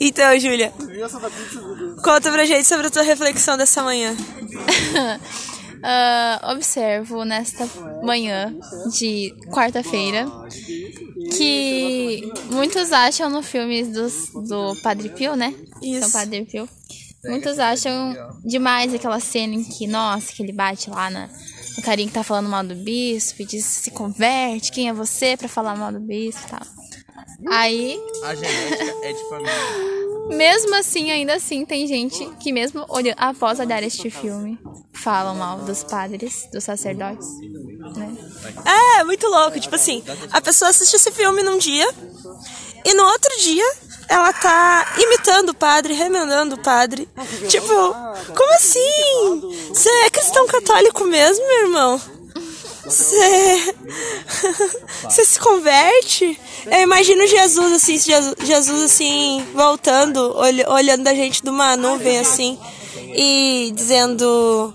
Então, Júlia, conta pra gente sobre a tua reflexão dessa manhã. Uh, observo nesta manhã de quarta-feira que muitos acham no filme dos, do Padre Pio, né? Isso. São Padre Pio. Muitos acham demais aquela cena em que, nossa, que ele bate lá na, no carinha que tá falando mal do bispo e diz se converte, quem é você pra falar mal do bispo e tal. Aí, A genética é de família. mesmo assim, ainda assim, tem gente que mesmo olha, após olhar este filme, falam mal dos padres, dos sacerdotes, né? É, muito louco. Tipo assim, a pessoa assiste esse filme num dia e no outro dia ela tá imitando o padre, remendando o padre. Tipo, como assim? Você é cristão católico mesmo, meu irmão? Você. Você se converte? Eu imagino Jesus, assim, Jesus, Jesus assim, voltando, olh- olhando da gente de uma nuvem, assim, e dizendo.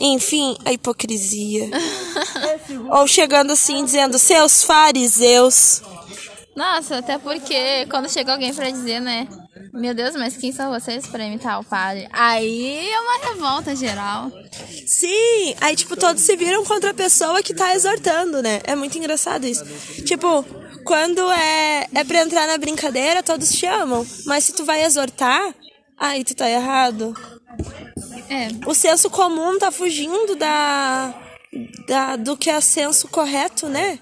Enfim, a hipocrisia. Ou chegando assim, dizendo, seus fariseus. Nossa, até porque quando chega alguém pra dizer, né? Meu Deus, mas quem são vocês pra imitar o padre? Aí é uma revolta geral. Sim, aí tipo, todos se viram contra a pessoa que tá exortando, né? É muito engraçado isso. Tipo, quando é, é pra entrar na brincadeira, todos te amam. Mas se tu vai exortar, aí tu tá errado. É, O senso comum tá fugindo da, da do que é senso correto, né?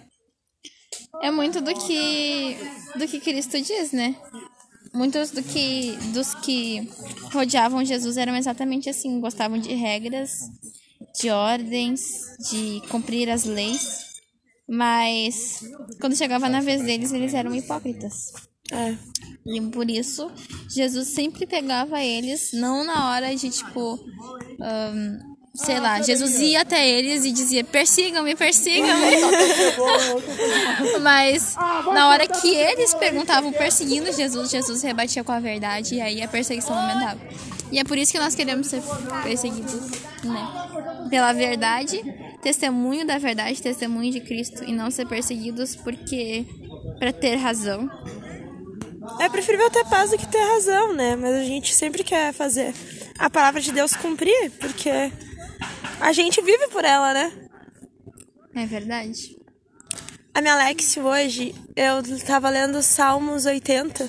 é muito do que do que Cristo diz, né? Muitos do que dos que rodeavam Jesus eram exatamente assim, gostavam de regras, de ordens, de cumprir as leis, mas quando chegava na vez deles, eles eram hipócritas. É. E por isso, Jesus sempre pegava eles, não na hora de tipo. ahn, sei lá, Jesus ia até eles e dizia: persigam-me, persigam-me. Mas na hora que eles perguntavam perseguindo Jesus, Jesus rebatia com a verdade e aí a perseguição aumentava. E é por isso que nós queremos ser perseguidos, né? Pela verdade, testemunho da verdade, testemunho de Cristo e não ser perseguidos porque para ter razão. É preferível ter paz do que ter razão, né? Mas a gente sempre quer fazer a palavra de Deus cumprir, porque a gente vive por ela, né? É verdade. A minha Alex hoje, eu tava lendo Salmos 80,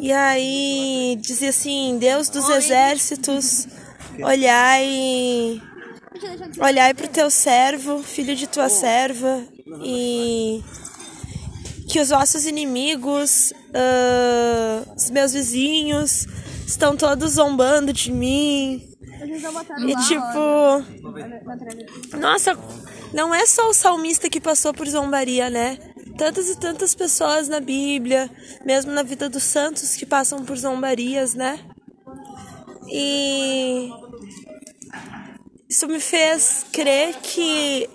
e aí dizia assim, Deus dos exércitos, olhai, olhai pro teu servo, filho de tua serva, e que os vossos inimigos, ah, os meus vizinhos, estão todos zombando de mim. E tipo, nossa, não é só o salmista que passou por zombaria, né? Tantas e tantas pessoas na Bíblia, mesmo na vida dos santos que passam por zombarias, né? E isso me fez crer que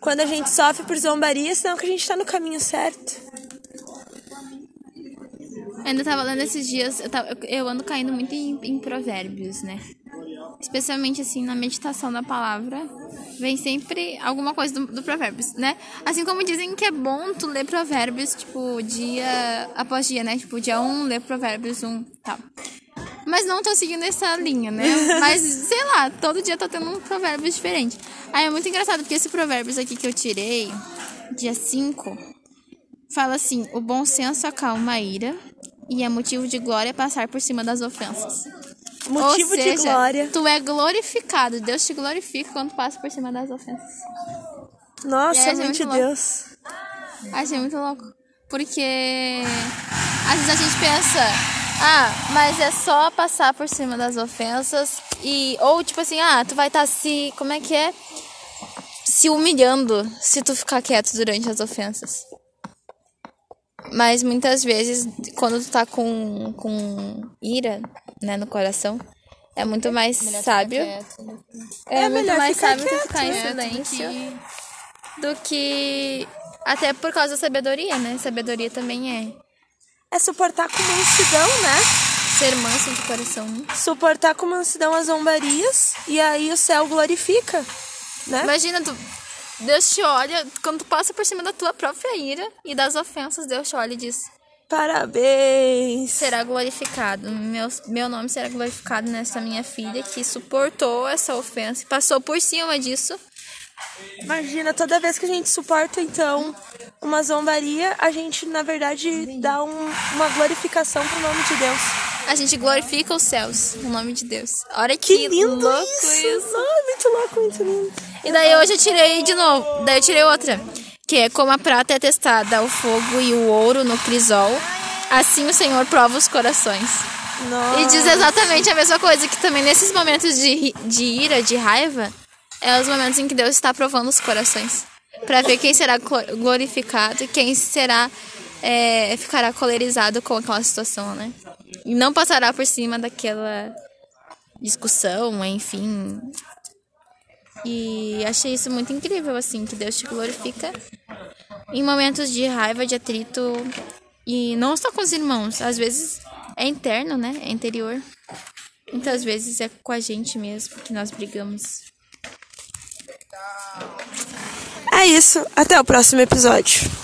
quando a gente sofre por zombaria, senão que a gente tá no caminho certo. Eu ainda tava lendo esses dias, eu, tava- eu ando caindo muito em, em provérbios, né? Especialmente assim, na meditação da palavra, vem sempre alguma coisa do, do provérbios, né? Assim como dizem que é bom tu ler provérbios, tipo, dia após dia, né? Tipo, dia um, ler provérbios um, tal. Mas não tô seguindo essa linha, né? Mas, sei lá, todo dia tô tendo um provérbio diferente. Aí é muito engraçado, porque esse provérbios aqui que eu tirei, dia 5, fala assim: o bom senso acalma a ira e é motivo de glória passar por cima das ofensas. Motivo seja, de glória. Tu é glorificado, Deus te glorifica quando passa por cima das ofensas. Nossa, É, mãe gente, de louco. Deus. Achei muito louco. Porque às vezes a gente pensa, ah, mas é só passar por cima das ofensas e. Ou tipo assim, ah, tu vai estar se. Como é que é? Se humilhando se tu ficar quieto durante as ofensas. Mas muitas vezes, quando tu tá com, com ira, né, no coração, é muito mais sábio. É, É muito mais ficar sábio tu quieto, ficar em né, silêncio do que. Até por causa da sabedoria, né? Sabedoria também é É suportar com mansidão, né? ser manso de coração. Suportar com mansidão as zombarias e aí o céu glorifica, né? Imagina, tu, Deus te olha, quando tu passa por cima da tua própria ira e das ofensas, Deus te olha e diz: Parabéns! será glorificado. Meu, meu nome será glorificado nessa minha filha que suportou essa ofensa e passou por cima disso. Imagina, toda vez que a gente suporta, então, uma zombaria, a gente, na verdade, dá um- uma glorificação pro nome de Deus. A gente glorifica os céus, no nome de Deus. Olha que, Que lindo louco isso! Ai, muito louco, muito lindo. E daí hoje eu tirei de novo. Daí eu tirei outra. Que é como a prata é testada ao fogo e o ouro no crisol. Assim o Senhor prova os corações. Nossa. E diz exatamente a mesma coisa, que também nesses momentos de, de ira, de raiva, é os momentos em que Deus está provando os corações. Pra ver quem será glo- glorificado e quem será é, ficará colerizado com aquela situação, né? Não passará por cima daquela discussão, enfim. E achei isso muito incrível, assim, que Deus te glorifica em momentos de raiva, de atrito. E não só com os irmãos, às vezes é interno, né? É interior. Muitas vezes é com a gente mesmo que nós brigamos. É isso. Até o próximo episódio.